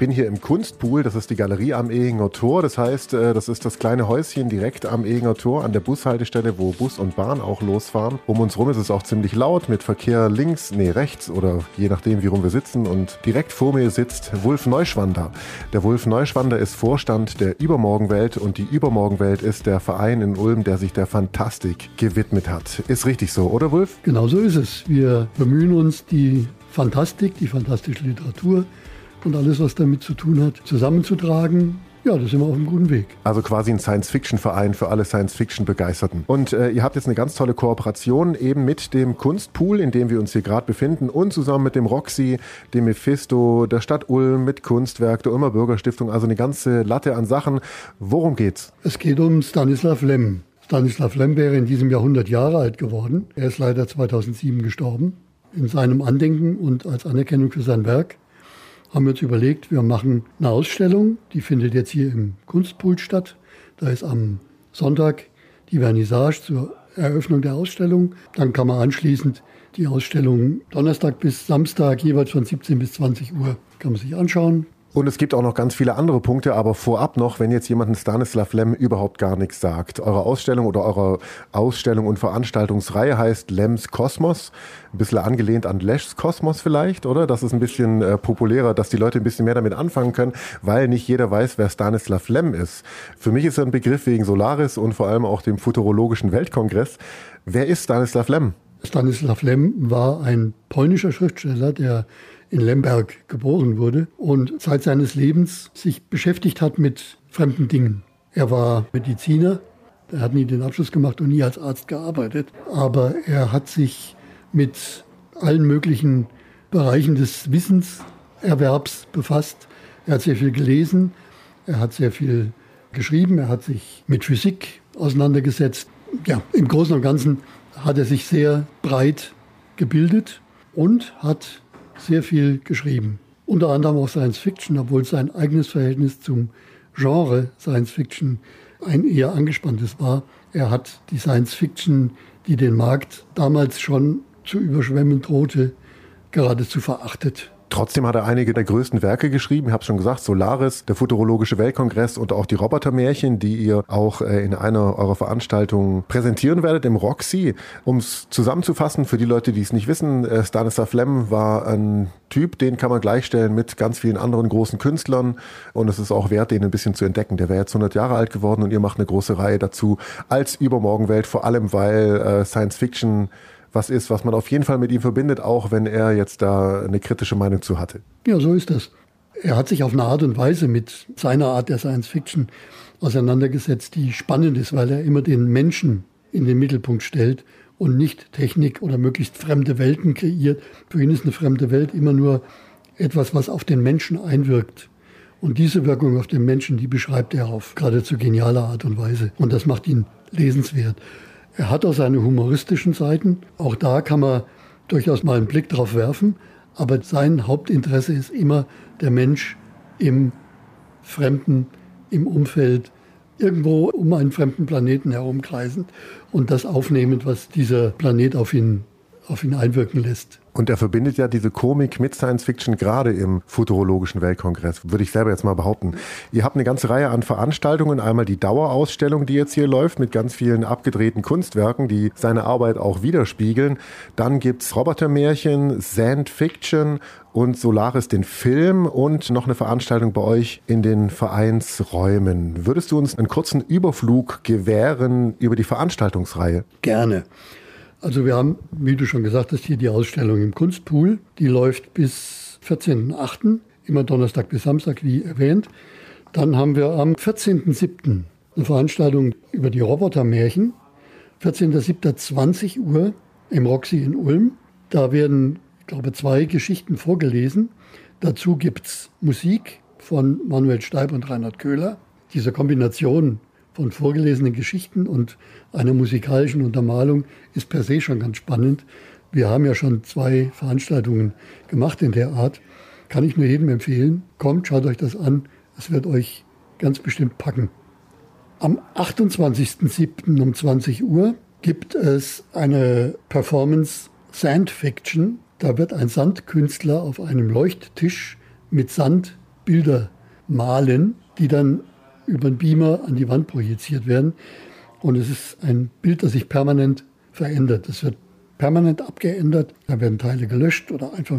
bin hier im Kunstpool, das ist die Galerie am Ehinger Tor. Das heißt, äh, das ist das kleine Häuschen direkt am Ehinger Tor an der Bushaltestelle, wo Bus und Bahn auch losfahren. Um uns rum ist es auch ziemlich laut mit Verkehr links, nee, rechts oder je nachdem, wie rum wir sitzen. Und direkt vor mir sitzt Wulf Neuschwander. Der Wulf Neuschwander ist Vorstand der Übermorgenwelt und die Übermorgenwelt ist der Verein in Ulm, der sich der Fantastik gewidmet hat. Ist richtig so, oder Wulf? Genau so ist es. Wir bemühen uns, die Fantastik, die fantastische Literatur und alles, was damit zu tun hat, zusammenzutragen. Ja, da sind wir auf einem guten Weg. Also quasi ein Science-Fiction-Verein für alle Science-Fiction-Begeisterten. Und äh, ihr habt jetzt eine ganz tolle Kooperation eben mit dem Kunstpool, in dem wir uns hier gerade befinden und zusammen mit dem Roxy, dem Mephisto, der Stadt Ulm, mit Kunstwerk, der Ulmer Bürgerstiftung, also eine ganze Latte an Sachen. Worum geht's? Es geht um Stanislav Lem. Stanislav Lem wäre in diesem Jahr 100 Jahre alt geworden. Er ist leider 2007 gestorben. In seinem Andenken und als Anerkennung für sein Werk haben wir uns überlegt, wir machen eine Ausstellung, die findet jetzt hier im Kunstpool statt. Da ist am Sonntag die Vernissage zur Eröffnung der Ausstellung. Dann kann man anschließend die Ausstellung Donnerstag bis Samstag jeweils von 17 bis 20 Uhr kann man sich anschauen. Und es gibt auch noch ganz viele andere Punkte, aber vorab noch, wenn jetzt jemand Stanislav Lem überhaupt gar nichts sagt. Eure Ausstellung oder eure Ausstellung und Veranstaltungsreihe heißt Lems Kosmos. Ein bisschen angelehnt an Leschs Kosmos vielleicht, oder? Das ist ein bisschen äh, populärer, dass die Leute ein bisschen mehr damit anfangen können, weil nicht jeder weiß, wer Stanislav Lem ist. Für mich ist er ein Begriff wegen Solaris und vor allem auch dem Futurologischen Weltkongress. Wer ist Stanislav Lem? Stanislav Lem war ein polnischer Schriftsteller, der in Lemberg geboren wurde und seit seines Lebens sich beschäftigt hat mit fremden Dingen. Er war Mediziner, er hat nie den Abschluss gemacht und nie als Arzt gearbeitet, aber er hat sich mit allen möglichen Bereichen des Wissenserwerbs befasst. Er hat sehr viel gelesen, er hat sehr viel geschrieben, er hat sich mit Physik auseinandergesetzt. Ja, im Großen und Ganzen hat er sich sehr breit gebildet und hat sehr viel geschrieben. Unter anderem auch Science Fiction, obwohl sein eigenes Verhältnis zum Genre Science Fiction ein eher angespanntes war. Er hat die Science Fiction, die den Markt damals schon zu überschwemmen drohte, geradezu verachtet. Trotzdem hat er einige der größten Werke geschrieben. Ich habe schon gesagt, Solaris, der Futurologische Weltkongress und auch die Robotermärchen, die ihr auch äh, in einer eurer Veranstaltungen präsentieren werdet im Roxy. Um es zusammenzufassen, für die Leute, die es nicht wissen, äh, Stanislav Lem war ein Typ, den kann man gleichstellen mit ganz vielen anderen großen Künstlern und es ist auch wert, den ein bisschen zu entdecken. Der wäre jetzt 100 Jahre alt geworden und ihr macht eine große Reihe dazu als Übermorgenwelt, vor allem weil äh, Science Fiction was ist, was man auf jeden Fall mit ihm verbindet, auch wenn er jetzt da eine kritische Meinung zu hatte. Ja, so ist das. Er hat sich auf eine Art und Weise mit seiner Art der Science Fiction auseinandergesetzt, die spannend ist, weil er immer den Menschen in den Mittelpunkt stellt und nicht Technik oder möglichst fremde Welten kreiert. Für ihn ist eine fremde Welt immer nur etwas, was auf den Menschen einwirkt. Und diese Wirkung auf den Menschen, die beschreibt er auf geradezu geniale Art und Weise. Und das macht ihn lesenswert. Er hat auch seine humoristischen Seiten. Auch da kann man durchaus mal einen Blick drauf werfen. Aber sein Hauptinteresse ist immer der Mensch im Fremden, im Umfeld, irgendwo um einen fremden Planeten herumkreisend und das aufnehmend, was dieser Planet auf ihn, auf ihn einwirken lässt. Und er verbindet ja diese Komik mit Science Fiction gerade im Futurologischen Weltkongress, würde ich selber jetzt mal behaupten. Ihr habt eine ganze Reihe an Veranstaltungen. Einmal die Dauerausstellung, die jetzt hier läuft, mit ganz vielen abgedrehten Kunstwerken, die seine Arbeit auch widerspiegeln. Dann gibt's Robotermärchen, Sand Fiction und Solaris den Film und noch eine Veranstaltung bei euch in den Vereinsräumen. Würdest du uns einen kurzen Überflug gewähren über die Veranstaltungsreihe? Gerne. Also wir haben, wie du schon gesagt hast, hier die Ausstellung im Kunstpool. Die läuft bis 14.08., immer Donnerstag bis Samstag, wie erwähnt. Dann haben wir am 14.07. eine Veranstaltung über die Robotermärchen. 14.07. Uhr im Roxy in Ulm. Da werden, ich glaube, zwei Geschichten vorgelesen. Dazu gibt es Musik von Manuel Steib und Reinhard Köhler. Diese Kombination von vorgelesenen Geschichten und einer musikalischen Untermalung ist per se schon ganz spannend. Wir haben ja schon zwei Veranstaltungen gemacht in der Art. Kann ich nur jedem empfehlen. Kommt, schaut euch das an. Es wird euch ganz bestimmt packen. Am 28.07. um 20 Uhr gibt es eine Performance Sand Fiction. Da wird ein Sandkünstler auf einem Leuchttisch mit Sand Bilder malen, die dann über einen Beamer an die Wand projiziert werden. Und es ist ein Bild, das sich permanent verändert. Es wird permanent abgeändert. Da werden Teile gelöscht oder einfach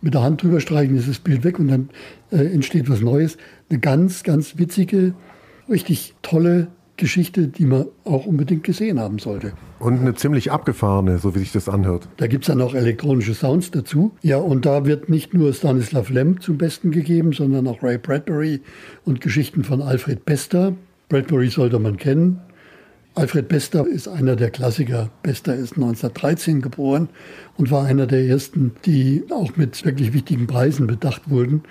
mit der Hand drüber streichen, ist das Bild weg und dann äh, entsteht was Neues. Eine ganz, ganz witzige, richtig tolle Geschichte, die man auch unbedingt gesehen haben sollte. Und eine ziemlich abgefahrene, so wie sich das anhört. Da gibt es dann auch elektronische Sounds dazu. Ja, und da wird nicht nur Stanislav Lem zum Besten gegeben, sondern auch Ray Bradbury und Geschichten von Alfred Bester. Bradbury sollte man kennen. Alfred Bester ist einer der Klassiker. Bester ist 1913 geboren und war einer der ersten, die auch mit wirklich wichtigen Preisen bedacht wurden.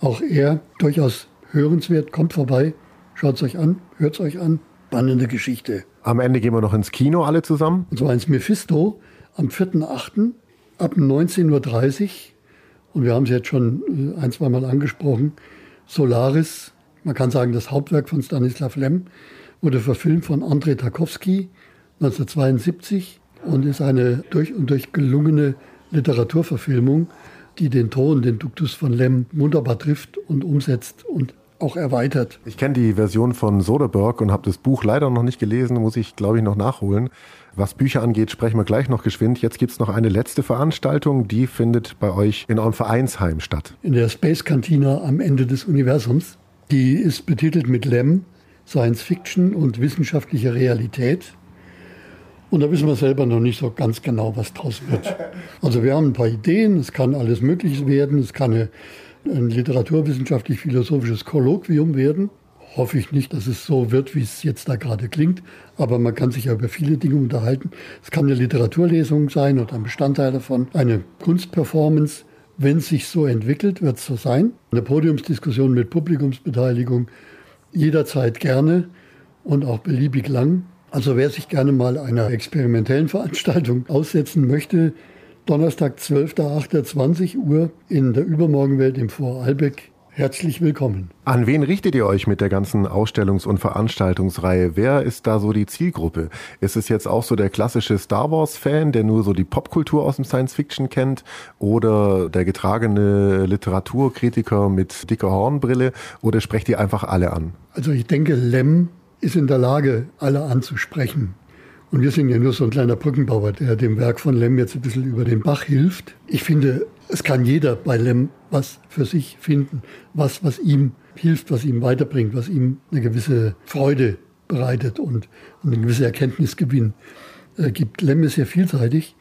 Auch er durchaus hörenswert, kommt vorbei, schaut es euch an, hört es euch an, spannende Geschichte. Am Ende gehen wir noch ins Kino alle zusammen. Und zwar ins Mephisto am 4.8. ab 19.30 Uhr. Und wir haben es jetzt schon äh, ein, zwei Mal angesprochen. Solaris, man kann sagen, das Hauptwerk von Stanislav Lem, wurde verfilmt von Andrei Tarkovsky 1972 und ist eine durch und durch gelungene Literaturverfilmung, die den Ton, den Duktus von Lem wunderbar trifft und umsetzt und auch erweitert. Ich kenne die Version von Soderbergh und habe das Buch leider noch nicht gelesen, muss ich, glaube ich, noch nachholen. Was Bücher angeht, sprechen wir gleich noch geschwind. Jetzt gibt es noch eine letzte Veranstaltung, die findet bei euch in eurem Vereinsheim statt. In der Space Cantina am Ende des Universums. Die ist betitelt mit Lem, Science Fiction und wissenschaftliche Realität. Und da wissen wir selber noch nicht so ganz genau, was draus wird. Also wir haben ein paar Ideen, es kann alles Mögliche werden, es kann eine ein literaturwissenschaftlich-philosophisches Kolloquium werden. Hoffe ich nicht, dass es so wird, wie es jetzt da gerade klingt. Aber man kann sich ja über viele Dinge unterhalten. Es kann eine Literaturlesung sein oder ein Bestandteil davon, eine Kunstperformance. Wenn es sich so entwickelt, wird es so sein. Eine Podiumsdiskussion mit Publikumsbeteiligung jederzeit gerne und auch beliebig lang. Also wer sich gerne mal einer experimentellen Veranstaltung aussetzen möchte, Donnerstag, 12.08.20 Uhr in der Übermorgenwelt im Vorarlbeck. Herzlich willkommen. An wen richtet ihr euch mit der ganzen Ausstellungs- und Veranstaltungsreihe? Wer ist da so die Zielgruppe? Ist es jetzt auch so der klassische Star Wars-Fan, der nur so die Popkultur aus dem Science-Fiction kennt? Oder der getragene Literaturkritiker mit dicker Hornbrille? Oder sprecht ihr einfach alle an? Also ich denke, Lem ist in der Lage, alle anzusprechen. Und wir sind ja nur so ein kleiner Brückenbauer, der dem Werk von Lem jetzt ein bisschen über den Bach hilft. Ich finde, es kann jeder bei Lem was für sich finden, was, was ihm hilft, was ihm weiterbringt, was ihm eine gewisse Freude bereitet und, eine gewisse Erkenntnisgewinn äh, gibt. Lem ist sehr vielseitig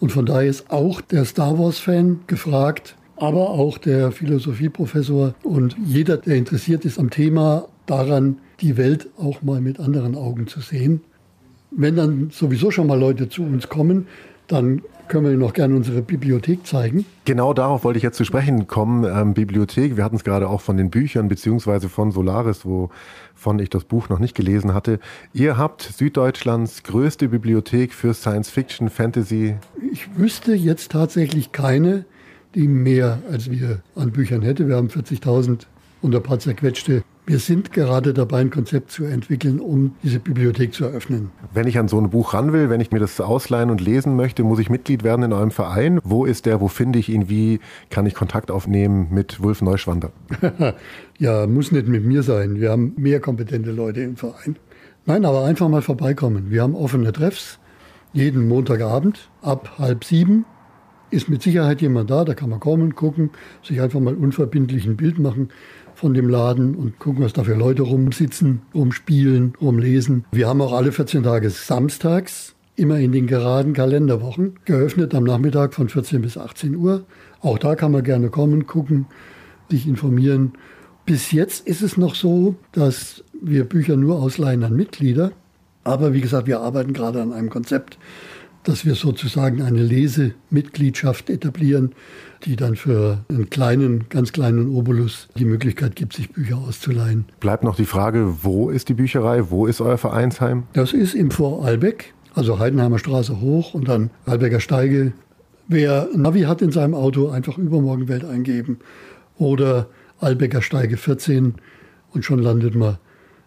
und von daher ist auch der Star Wars-Fan gefragt, aber auch der Philosophieprofessor und jeder, der interessiert ist am Thema, daran, die Welt auch mal mit anderen Augen zu sehen wenn dann sowieso schon mal Leute zu uns kommen, dann können wir Ihnen noch gerne unsere Bibliothek zeigen. Genau darauf wollte ich jetzt zu sprechen kommen. Ähm, Bibliothek, wir hatten es gerade auch von den Büchern beziehungsweise von Solaris, wovon ich das Buch noch nicht gelesen hatte. Ihr habt Süddeutschlands größte Bibliothek für Science Fiction, Fantasy. Ich wüsste jetzt tatsächlich keine, die mehr als wir an Büchern hätte. Wir haben 40.000 und ein paar zerquetschte wir sind gerade dabei, ein Konzept zu entwickeln, um diese Bibliothek zu eröffnen. Wenn ich an so ein Buch ran will, wenn ich mir das ausleihen und lesen möchte, muss ich Mitglied werden in eurem Verein. Wo ist der? Wo finde ich ihn? Wie kann ich Kontakt aufnehmen mit Wulf Neuschwander? ja, muss nicht mit mir sein. Wir haben mehr kompetente Leute im Verein. Nein, aber einfach mal vorbeikommen. Wir haben offene Treffs jeden Montagabend ab halb sieben ist mit Sicherheit jemand da, da kann man kommen, gucken, sich einfach mal unverbindlich ein Bild machen von dem Laden und gucken, was da für Leute rumsitzen, rumspielen, rumlesen. Wir haben auch alle 14 Tage samstags, immer in den geraden Kalenderwochen, geöffnet am Nachmittag von 14 bis 18 Uhr. Auch da kann man gerne kommen, gucken, sich informieren. Bis jetzt ist es noch so, dass wir Bücher nur ausleihen an Mitglieder. Aber wie gesagt, wir arbeiten gerade an einem Konzept, dass wir sozusagen eine Lesemitgliedschaft etablieren, die dann für einen kleinen, ganz kleinen Obolus die Möglichkeit gibt, sich Bücher auszuleihen. Bleibt noch die Frage, wo ist die Bücherei? Wo ist euer Vereinsheim? Das ist im Vorarlbeck, also Heidenheimer Straße hoch und dann Albecker Steige. Wer Navi hat in seinem Auto, einfach Übermorgenwelt eingeben oder Albecker Steige 14 und schon landet man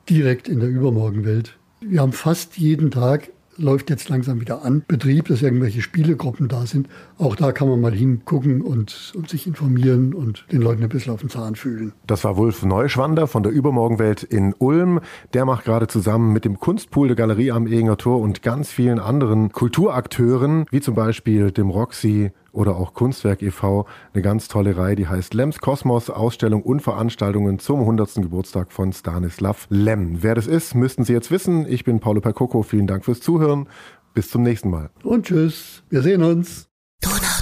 direkt in der Übermorgenwelt. Wir haben fast jeden Tag läuft jetzt langsam wieder an. Betrieb, dass irgendwelche Spielegruppen da sind. Auch da kann man mal hingucken und, und sich informieren und den Leuten ein bisschen auf den Zahn fühlen. Das war Wulf Neuschwander von der Übermorgenwelt in Ulm. Der macht gerade zusammen mit dem Kunstpool der Galerie am Eginger Tor und ganz vielen anderen Kulturakteuren, wie zum Beispiel dem Roxy, oder auch Kunstwerk e.V. eine ganz tolle Reihe, die heißt Lems Kosmos, Ausstellung und Veranstaltungen zum 100. Geburtstag von Stanislav Lem. Wer das ist, müssten Sie jetzt wissen. Ich bin Paulo Percoco. Vielen Dank fürs Zuhören. Bis zum nächsten Mal. Und tschüss. Wir sehen uns. Donau.